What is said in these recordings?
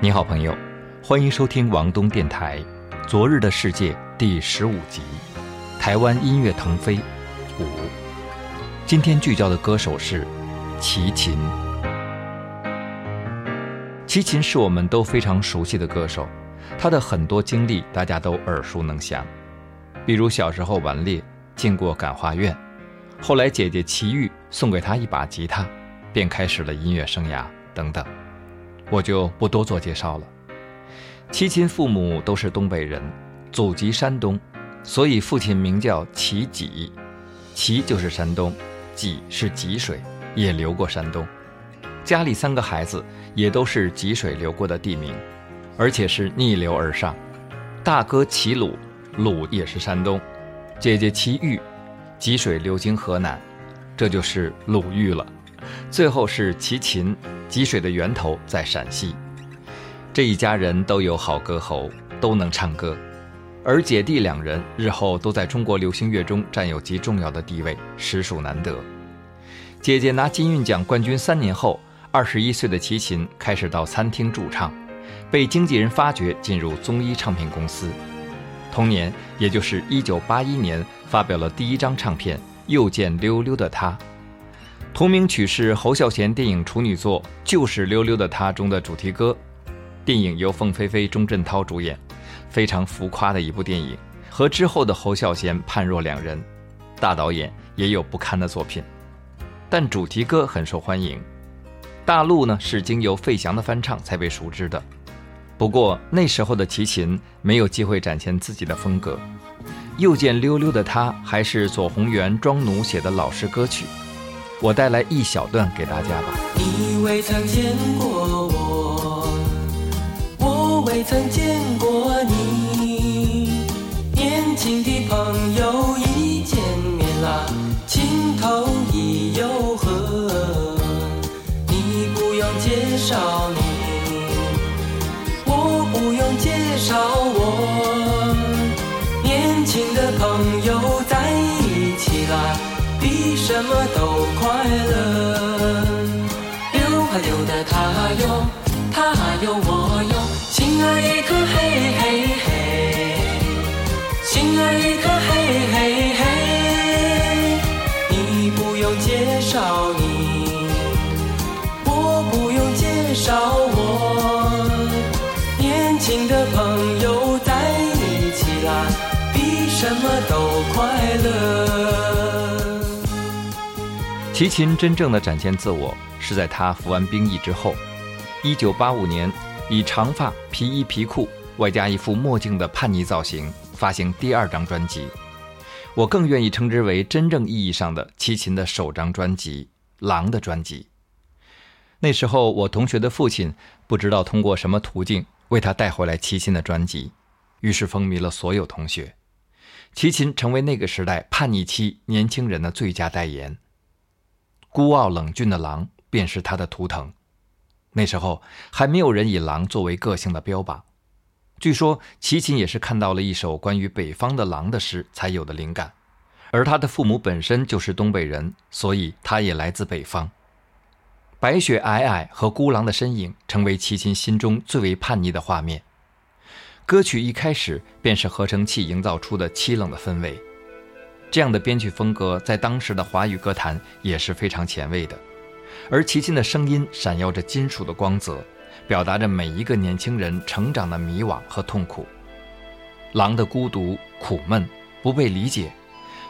你好，朋友，欢迎收听王东电台《昨日的世界》第十五集《台湾音乐腾飞》五。今天聚焦的歌手是齐秦。齐秦是我们都非常熟悉的歌手，他的很多经历大家都耳熟能详，比如小时候顽劣，进过感化院，后来姐姐齐豫送给他一把吉他，便开始了音乐生涯等等。我就不多做介绍了。齐秦父母都是东北人，祖籍山东，所以父亲名叫齐己，齐就是山东，己是济水，也流过山东。家里三个孩子也都是济水流过的地名，而且是逆流而上。大哥齐鲁，鲁也是山东；姐姐齐豫，济水流经河南，这就是鲁豫了。最后是齐秦。积水的源头在陕西，这一家人都有好歌喉，都能唱歌，而姐弟两人日后都在中国流行乐中占有极重要的地位，实属难得。姐姐拿金韵奖冠军三年后，二十一岁的齐秦开始到餐厅驻唱，被经纪人发掘进入综艺唱片公司。同年，也就是一九八一年，发表了第一张唱片《又见溜溜的她》。同名曲是侯孝贤电影处女作《就是溜溜的她》中的主题歌。电影由凤飞飞、钟镇涛主演，非常浮夸的一部电影，和之后的侯孝贤判若两人。大导演也有不堪的作品，但主题歌很受欢迎。大陆呢是经由费翔的翻唱才被熟知的。不过那时候的齐秦没有机会展现自己的风格。又见溜溜的他还是左宏元庄奴写的老式歌曲。我带来一小段给大家吧。你未曾见过我，我未曾见过你。年轻的朋友一见面啦，情投意又合。你不用介绍你，我不用介绍我。年轻的朋友。什么都快乐，溜啊溜的他哟，他哟我。齐秦真正的展现自我是在他服完兵役之后，一九八五年以长发、皮衣、皮裤，外加一副墨镜的叛逆造型发行第二张专辑。我更愿意称之为真正意义上的齐秦的首张专辑《狼》的专辑。那时候，我同学的父亲不知道通过什么途径为他带回来齐秦的专辑，于是风靡了所有同学。齐秦成为那个时代叛逆期年轻人的最佳代言。孤傲冷峻的狼便是他的图腾。那时候还没有人以狼作为个性的标榜。据说齐秦也是看到了一首关于北方的狼的诗才有的灵感，而他的父母本身就是东北人，所以他也来自北方。白雪皑皑和孤狼的身影成为齐秦心中最为叛逆的画面。歌曲一开始便是合成器营造出的凄冷的氛围。这样的编曲风格在当时的华语歌坛也是非常前卫的，而齐秦的声音闪耀着金属的光泽，表达着每一个年轻人成长的迷惘和痛苦。狼的孤独、苦闷、不被理解，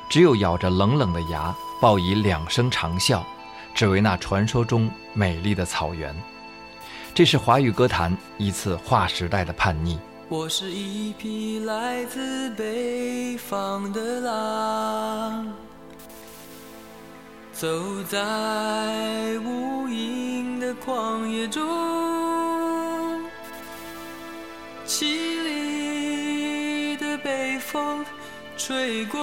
只有咬着冷冷的牙，报以两声长啸，只为那传说中美丽的草原。这是华语歌坛一次划时代的叛逆。我是一匹来自北方的狼，走在无垠的旷野中，凄厉的北风吹过，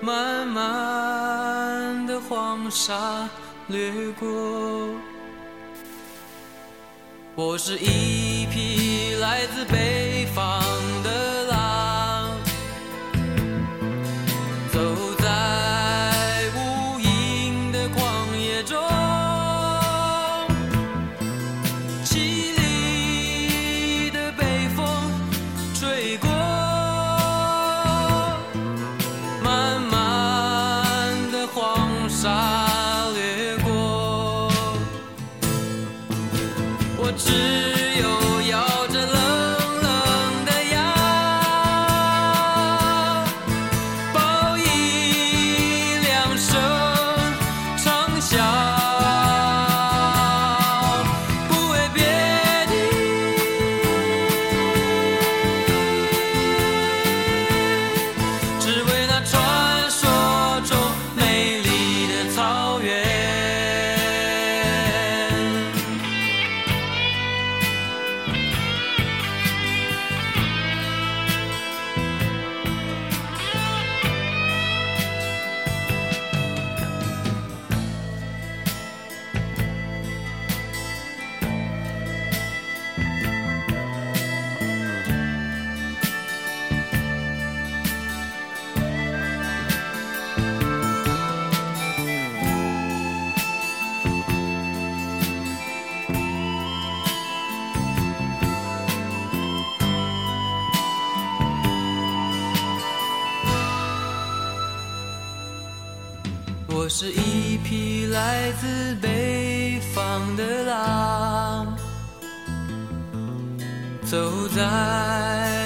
漫漫的黄沙掠过。我是一匹来自北方你来自北方的狼，走在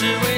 的，只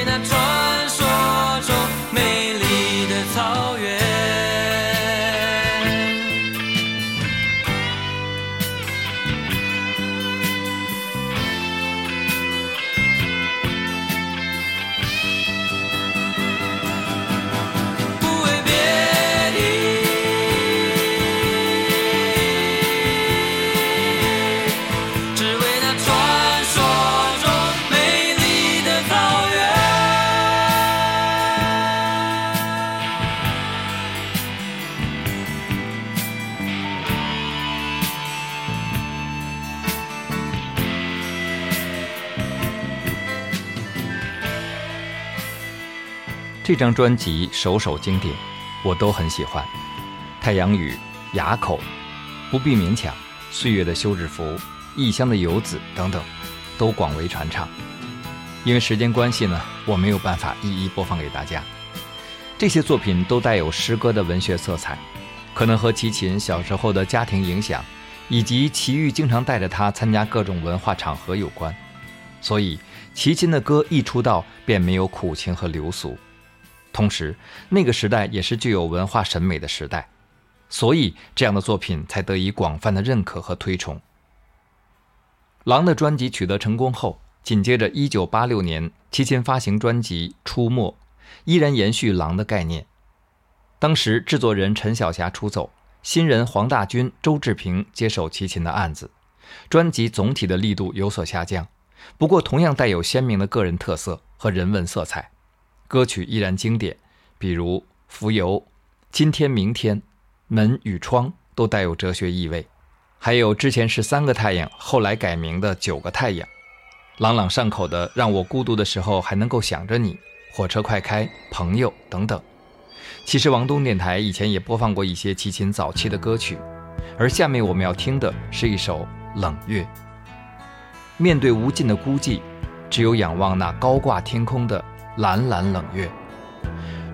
这张专辑首首经典，我都很喜欢。太阳雨、哑口、不必勉强、岁月的休止符、异乡的游子等等，都广为传唱。因为时间关系呢，我没有办法一一播放给大家。这些作品都带有诗歌的文学色彩，可能和齐秦小时候的家庭影响，以及齐豫经常带着他参加各种文化场合有关。所以，齐秦的歌一出道便没有苦情和流俗。同时，那个时代也是具有文化审美的时代，所以这样的作品才得以广泛的认可和推崇。狼的专辑取得成功后，紧接着1986年，齐秦发行专辑《出没》，依然延续狼的概念。当时制作人陈晓霞出走，新人黄大军、周志平接手齐秦的案子，专辑总体的力度有所下降，不过同样带有鲜明的个人特色和人文色彩。歌曲依然经典，比如《浮游》《今天明天》《门与窗》都带有哲学意味，还有之前是三个太阳，后来改名的九个太阳，朗朗上口的《让我孤独的时候还能够想着你》《火车快开》《朋友》等等。其实王东电台以前也播放过一些齐秦早期的歌曲，而下面我们要听的是一首《冷月》。面对无尽的孤寂，只有仰望那高挂天空的。蓝蓝冷月。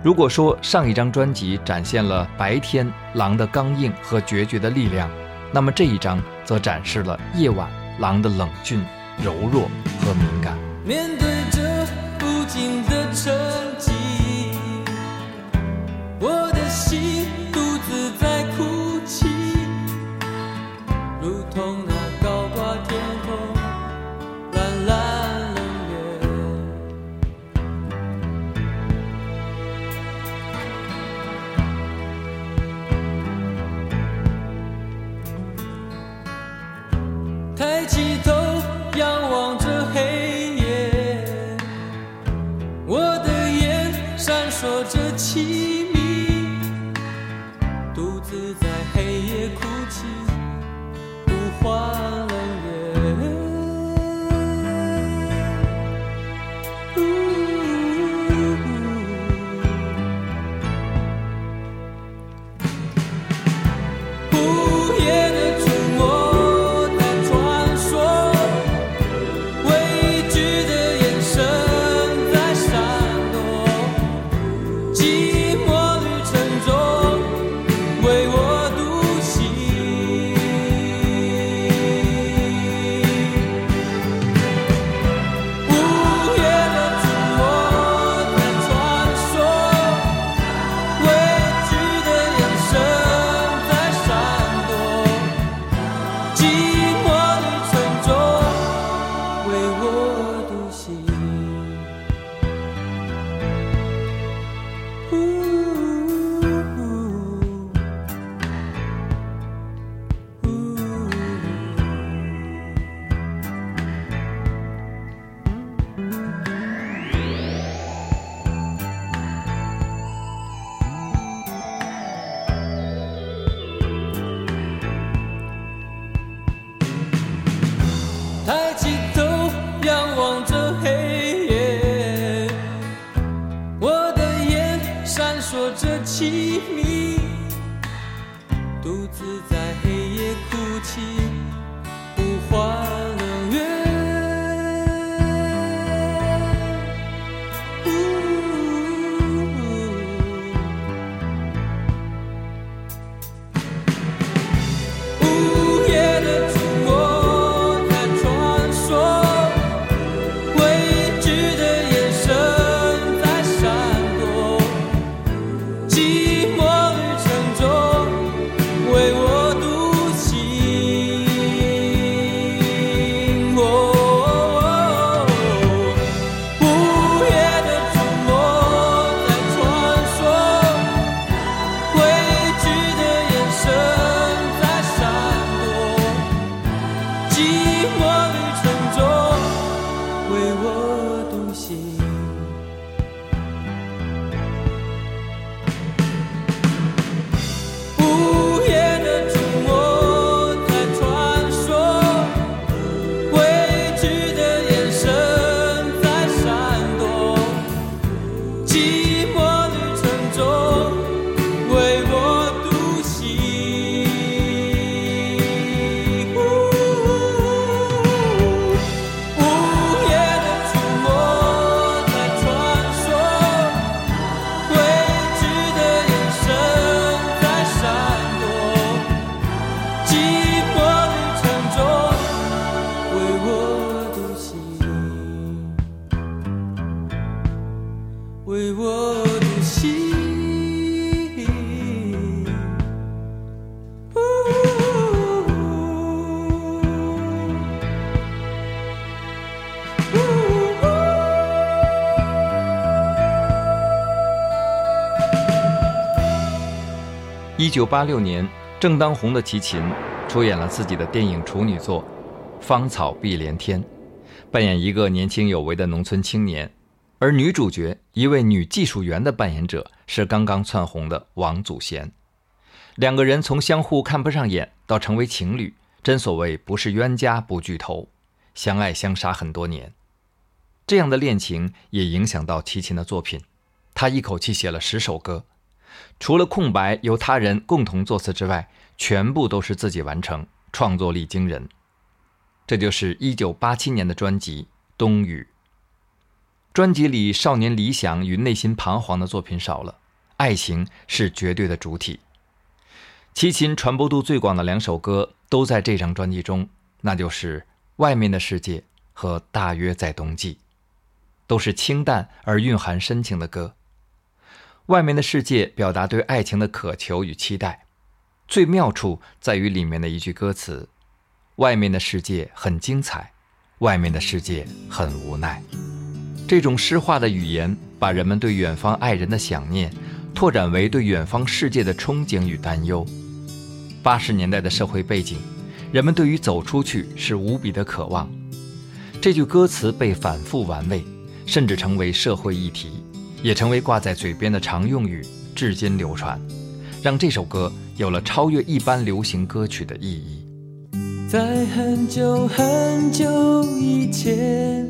如果说上一张专辑展现了白天狼的刚硬和决绝的力量，那么这一张则展示了夜晚狼的冷峻、柔弱和敏感。面对着不尽的沉寂，我的心独自在哭泣，如同抬起头，仰望着黑夜，我的眼闪烁着凄迷，独自在黑夜哭泣，呼唤为我独行。一九八六年，正当红的齐秦出演了自己的电影处女作《芳草碧连天》，扮演一个年轻有为的农村青年，而女主角一位女技术员的扮演者是刚刚窜红的王祖贤。两个人从相互看不上眼到成为情侣，真所谓不是冤家不聚头，相爱相杀很多年。这样的恋情也影响到齐秦的作品，他一口气写了十首歌。除了空白由他人共同作词之外，全部都是自己完成，创作力惊人。这就是1987年的专辑《冬雨》。专辑里少年理想与内心彷徨的作品少了，爱情是绝对的主体。齐秦传播度最广的两首歌都在这张专辑中，那就是《外面的世界》和《大约在冬季》。都是清淡而蕴含深情的歌。外面的世界表达对爱情的渴求与期待，最妙处在于里面的一句歌词：“外面的世界很精彩，外面的世界很无奈。”这种诗化的语言，把人们对远方爱人的想念，拓展为对远方世界的憧憬与担忧。八十年代的社会背景，人们对于走出去是无比的渴望。这句歌词被反复玩味，甚至成为社会议题。也成为挂在嘴边的常用语，至今流传，让这首歌有了超越一般流行歌曲的意义。在很久很久以前，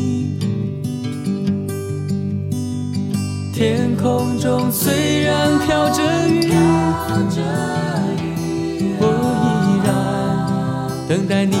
天空中虽然飘着雨，我依然等待你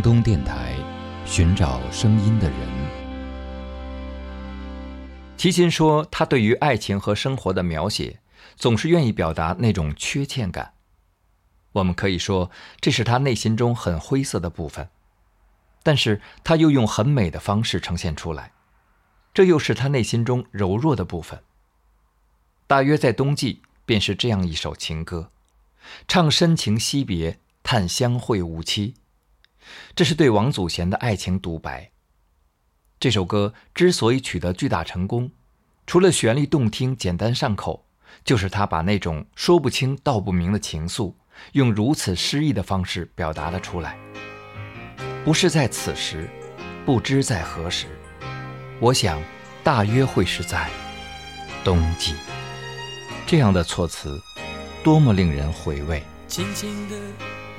东电台，寻找声音的人。齐秦说，他对于爱情和生活的描写，总是愿意表达那种缺欠感。我们可以说，这是他内心中很灰色的部分，但是他又用很美的方式呈现出来，这又是他内心中柔弱的部分。大约在冬季，便是这样一首情歌，唱深情惜别，叹相会无期。这是对王祖贤的爱情独白。这首歌之所以取得巨大成功，除了旋律动听、简单上口，就是他把那种说不清道不明的情愫，用如此诗意的方式表达了出来。不是在此时，不知在何时，我想，大约会是在冬季。这样的措辞，多么令人回味。轻轻的，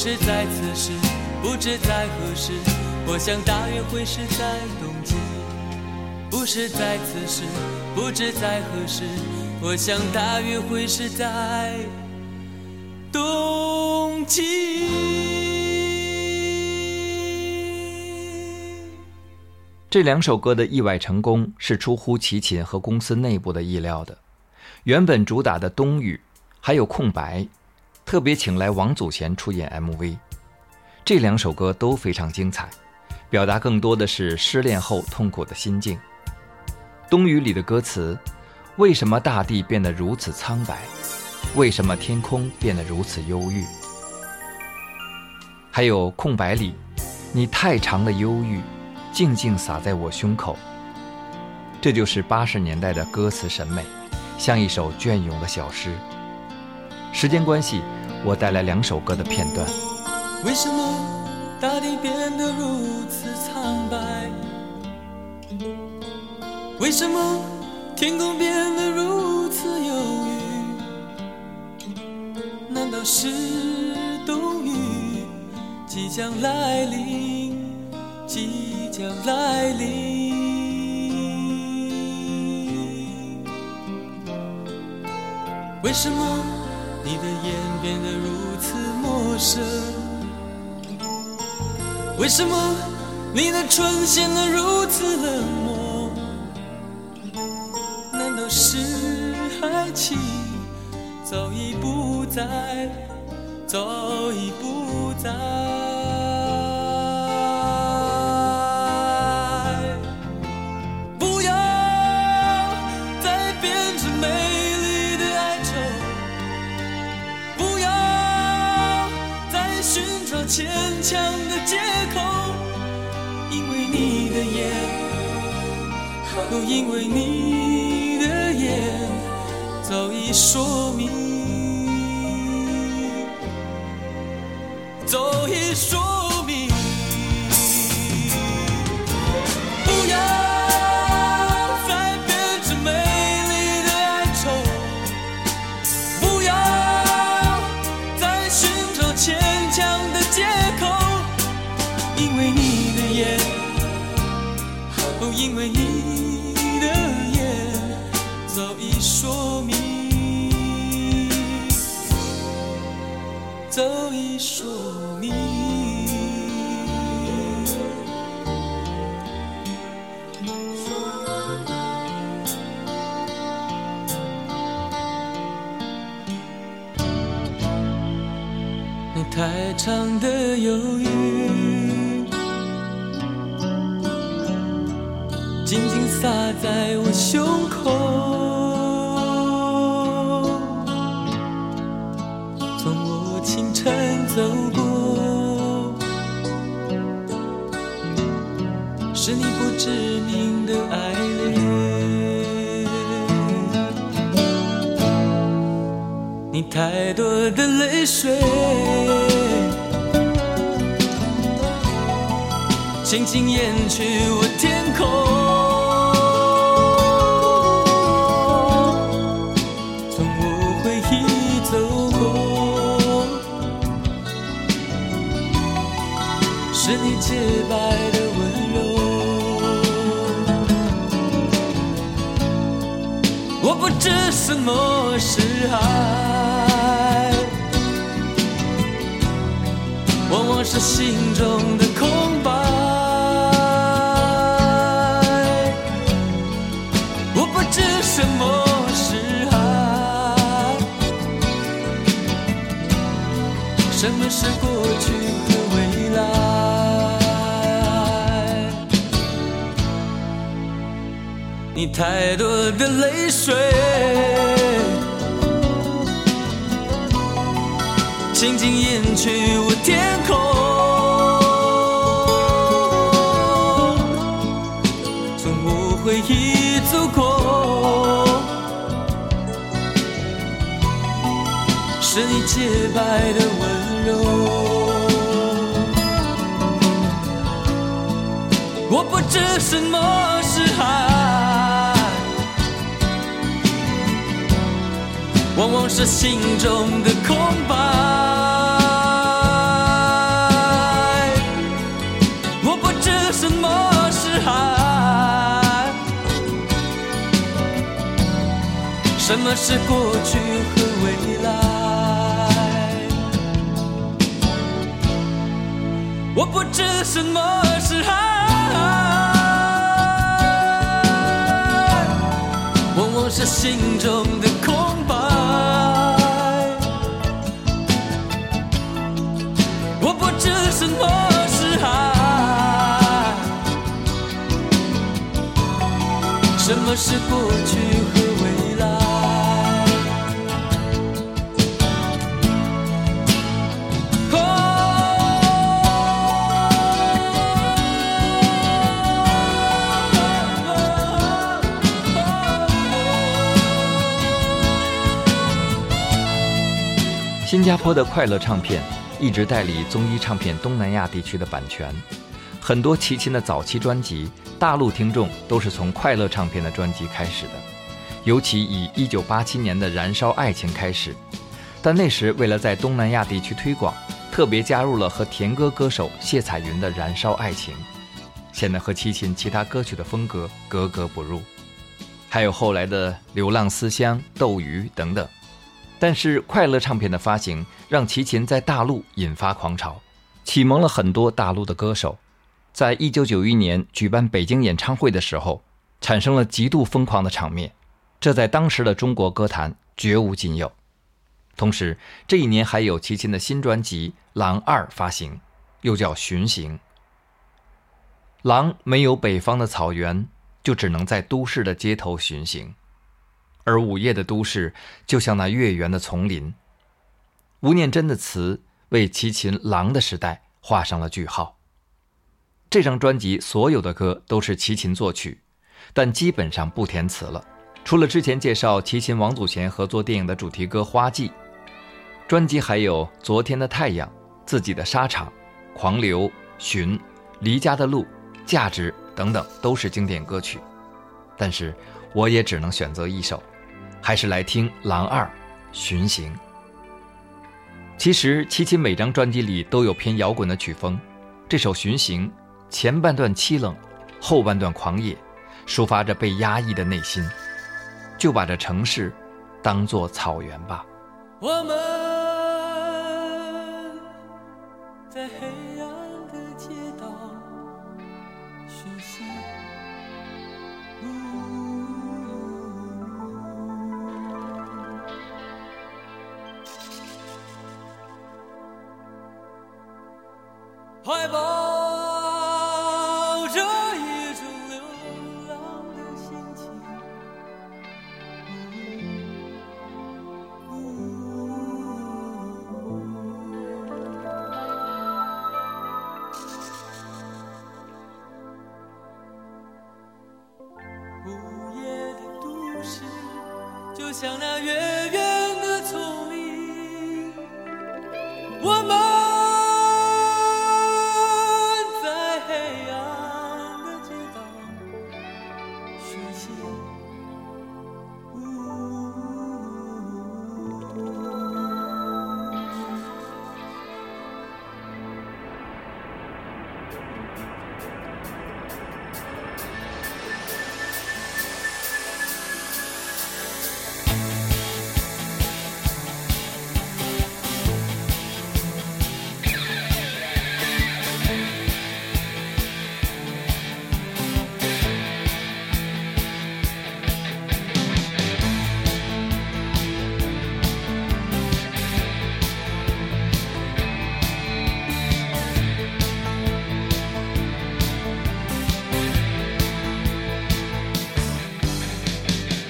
是在此时，不知在何时，我想大约会是在冬季。不是在此时，不知在何时，我想大约会是在冬季。这两首歌的意外成功是出乎齐秦和公司内部的意料的，原本主打的《冬雨》，还有《空白》，特别请来王祖贤出演 MV。这两首歌都非常精彩，表达更多的是失恋后痛苦的心境。《冬雨》里的歌词：“为什么大地变得如此苍白？为什么天空变得如此忧郁？”还有《空白》里：“你太长的忧郁，静静洒在我胸口。”这就是八十年代的歌词审美，像一首隽永的小诗。时间关系，我带来两首歌的片段。为什么大地变得如此苍白？为什么天空变得如此忧郁？难道是冬雨即将来临？即将来临？为什么你的眼变得如此陌生？为什么你的唇显得如此冷漠？难道是爱情早已不在，早已不在？强的借口，因为你的眼，都，因为你的眼早已说明，早已说眼，哦，因为你的眼早已说明，早已说明。你太长的忧郁，静静洒在我胸口。从我清晨走过，是你不知名的爱恋。你太多的泪水，轻轻掩去我天空。什么是爱，往往是心中的太多的泪水，轻轻掩去我天空。从我回忆走过，是你洁白的温柔。我不知什么是爱，往往是心中的空白。我不知什么是爱，什么是过去和未来。我不知什么是爱，往往是心中的么是过去和未来。新加坡的快乐唱片一直代理综艺唱片东南亚地区的版权，很多齐秦的早期专辑，大陆听众都是从快乐唱片的专辑开始的，尤其以1987年的《燃烧爱情》开始，但那时为了在东南亚地区推广，特别加入了和甜歌歌手谢彩云的《燃烧爱情》，显得和齐秦其他歌曲的风格格格不入，还有后来的《流浪思乡》《斗鱼》等等。但是快乐唱片的发行让齐秦在大陆引发狂潮，启蒙了很多大陆的歌手。在一九九一年举办北京演唱会的时候，产生了极度疯狂的场面，这在当时的中国歌坛绝无仅有。同时，这一年还有齐秦的新专辑《狼二》发行，又叫《巡行》。狼没有北方的草原，就只能在都市的街头巡行。而午夜的都市就像那月圆的丛林。吴念真的词为齐秦狼的时代画上了句号。这张专辑所有的歌都是齐秦作曲，但基本上不填词了，除了之前介绍齐秦王祖贤合作电影的主题歌《花季》。专辑还有《昨天的太阳》、自己的沙场、狂流、寻、离家的路、价值等等，都是经典歌曲。但是我也只能选择一首。还是来听《狼二》《巡行》。其实齐秦每张专辑里都有偏摇滚的曲风，这首《巡行》前半段凄冷，后半段狂野，抒发着被压抑的内心。就把这城市当作草原吧。我们在黑暗的街道巡行。怀抱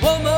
我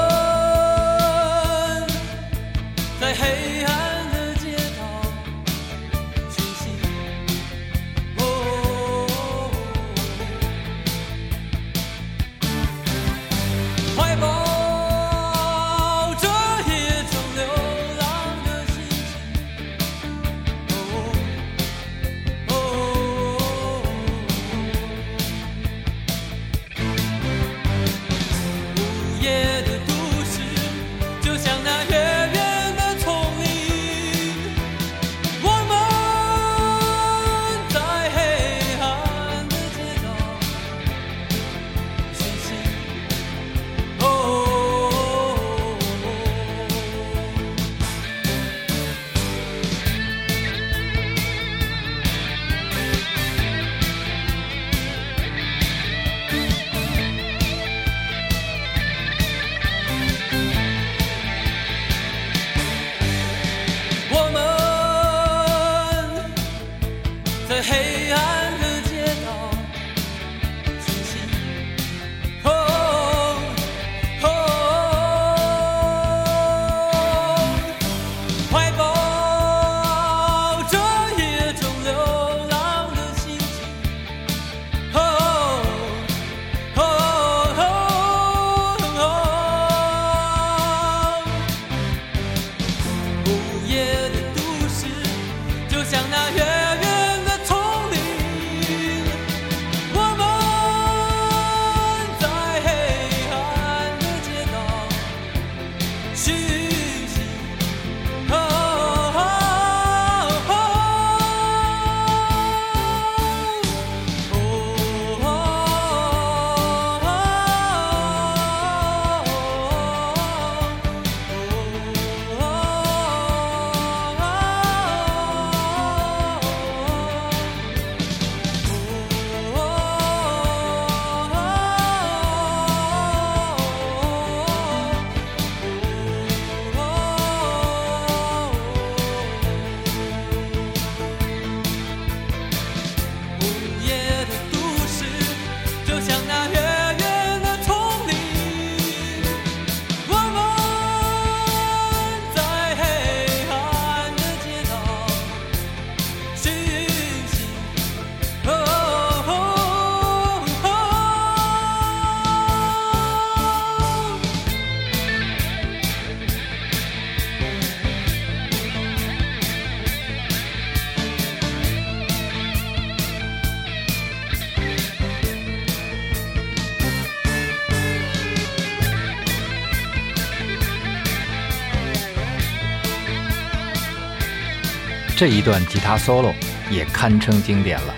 这一段吉他 solo 也堪称经典了。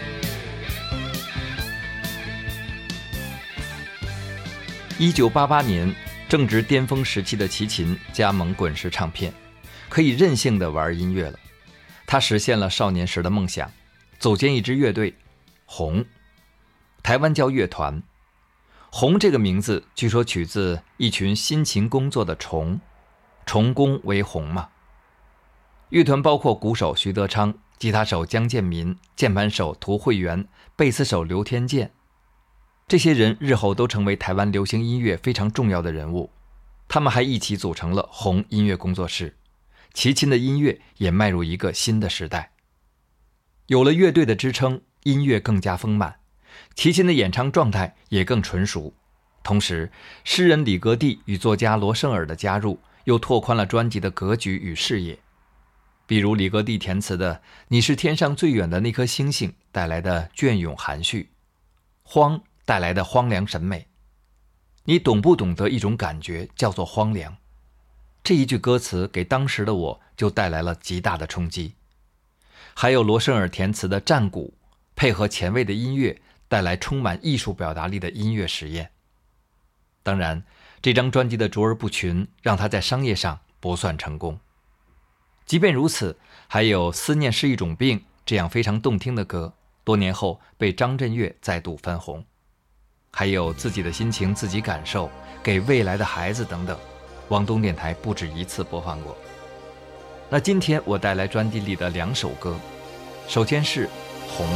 一九八八年，正值巅峰时期的齐秦加盟滚石唱片，可以任性的玩音乐了。他实现了少年时的梦想，组建一支乐队，红，台湾叫乐团。红这个名字据说取自一群辛勤工作的虫，虫工为红嘛。乐团包括鼓手徐德昌、吉他手江建民、键盘手涂慧源、贝斯手刘天健，这些人日后都成为台湾流行音乐非常重要的人物。他们还一起组成了红音乐工作室。齐秦的音乐也迈入一个新的时代，有了乐队的支撑，音乐更加丰满，齐秦的演唱状态也更纯熟。同时，诗人李格弟与作家罗生尔的加入，又拓宽了专辑的格局与视野。比如李格弟填词的《你是天上最远的那颗星星》带来的隽永含蓄，荒带来的荒凉审美。你懂不懂得一种感觉，叫做荒凉？这一句歌词给当时的我就带来了极大的冲击。还有罗生尔填词的《战鼓》，配合前卫的音乐，带来充满艺术表达力的音乐实验。当然，这张专辑的卓尔不群，让他在商业上不算成功。即便如此，还有《思念是一种病》这样非常动听的歌，多年后被张震岳再度翻红。还有自己的心情自己感受，给未来的孩子等等。广东电台不止一次播放过。那今天我带来专辑里的两首歌，首先是《红》。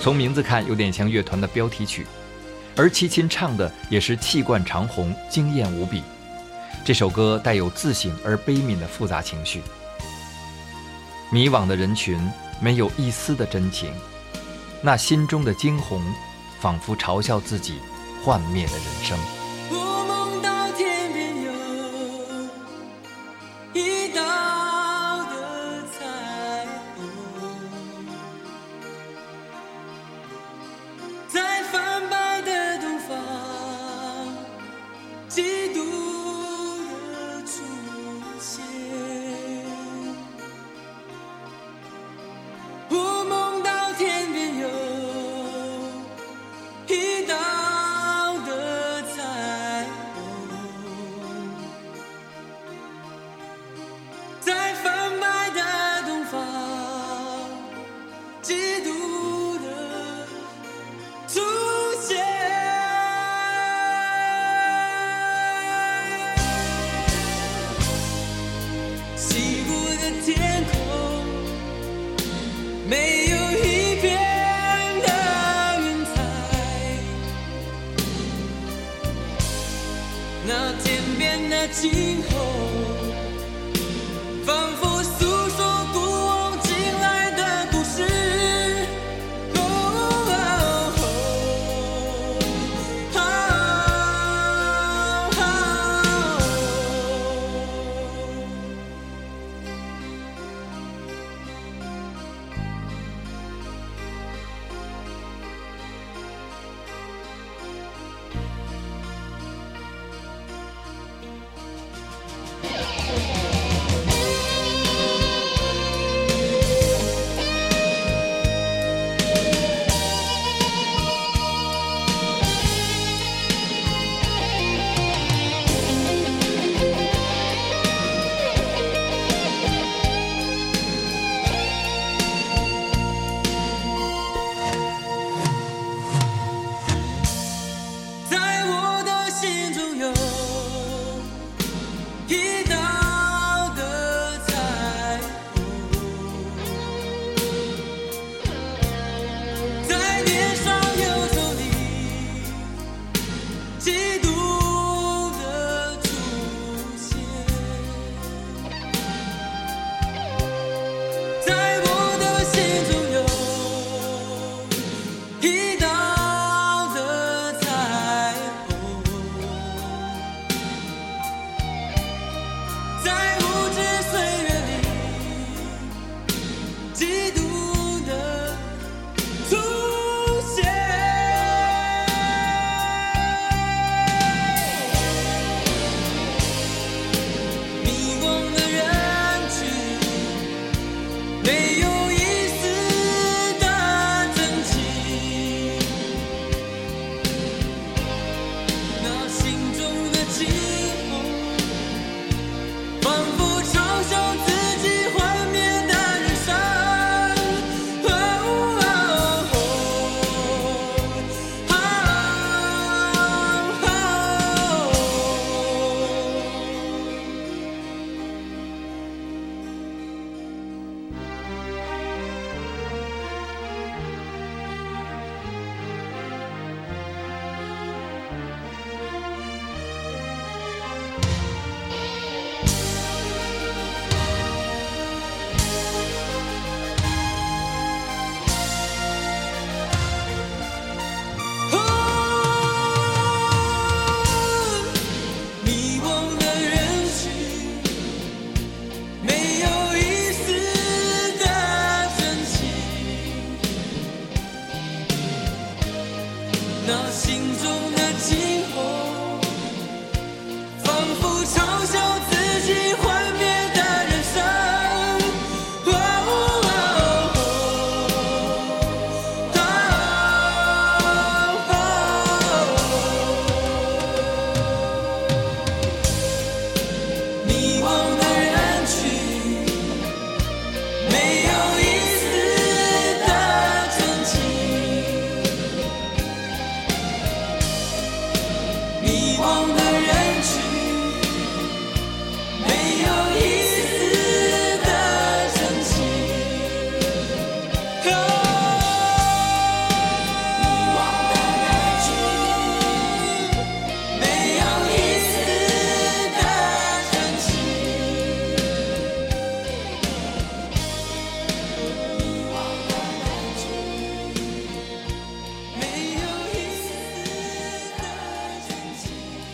从名字看，有点像乐团的标题曲，而齐秦唱的也是气贯长虹，惊艳无比。这首歌带有自省而悲悯的复杂情绪。迷惘的人群没有一丝的真情，那心中的惊鸿，仿佛嘲笑自己幻灭的人生。心。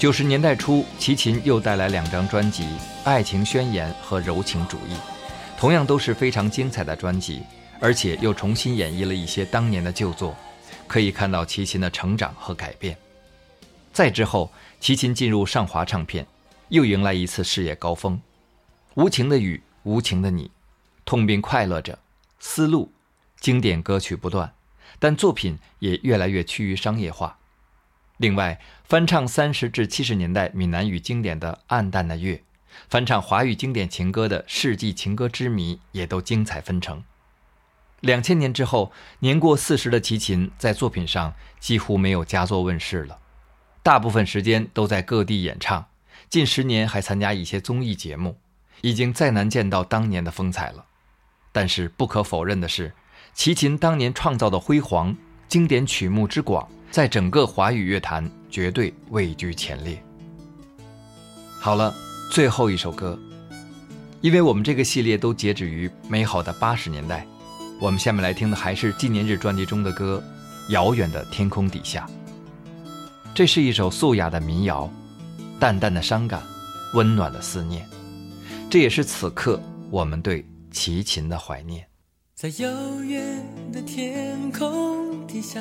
九十年代初，齐秦又带来两张专辑《爱情宣言》和《柔情主义》，同样都是非常精彩的专辑，而且又重新演绎了一些当年的旧作，可以看到齐秦的成长和改变。再之后，齐秦进入上华唱片，又迎来一次事业高峰，《无情的雨》《无情的你》，痛并快乐着，《丝路》，经典歌曲不断，但作品也越来越趋于商业化。另外，翻唱三十至七十年代闽南语经典的《暗淡的月》，翻唱华语经典情歌的《世纪情歌之谜》也都精彩纷呈。两千年之后，年过四十的齐秦在作品上几乎没有佳作问世了，大部分时间都在各地演唱，近十年还参加一些综艺节目，已经再难见到当年的风采了。但是不可否认的是，齐秦当年创造的辉煌、经典曲目之广。在整个华语乐坛绝对位居前列。好了，最后一首歌，因为我们这个系列都截止于美好的八十年代，我们下面来听的还是纪念日专辑中的歌《遥远的天空底下》。这是一首素雅的民谣，淡淡的伤感，温暖的思念，这也是此刻我们对齐秦的怀念。在遥远的天空底下。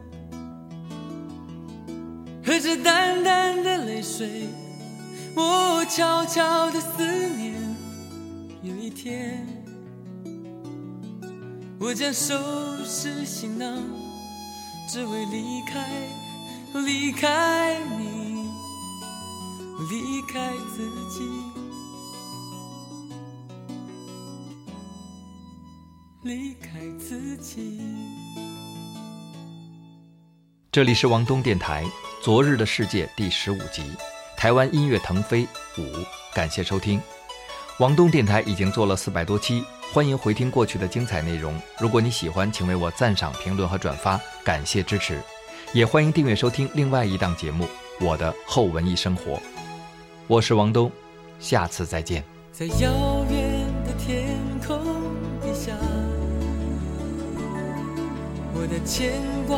着淡淡的泪水，我悄悄的思念。有一天，我将收拾行囊，只为离开，离开你，离开自己，离开自己。这里是王东电台。《昨日的世界》第十五集，台湾音乐腾飞五，感谢收听。王东电台已经做了四百多期，欢迎回听过去的精彩内容。如果你喜欢，请为我赞赏、评论和转发，感谢支持。也欢迎订阅收听另外一档节目《我的后文艺生活》。我是王东，下次再见。在遥远的天空底下，我的牵挂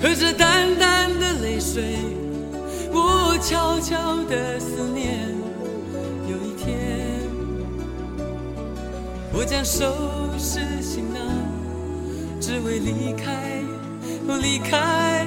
和着淡淡的泪水，我悄悄的思念。有一天，我将收拾行囊，只为离开，离开